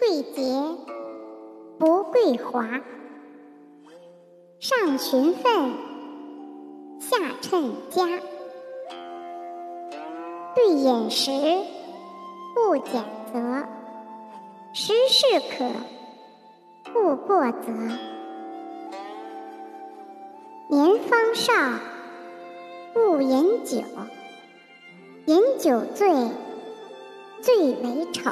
贵节不贵华上循分下称家对饮食勿拣择食适可勿过则。年方少勿饮酒饮酒醉最为丑。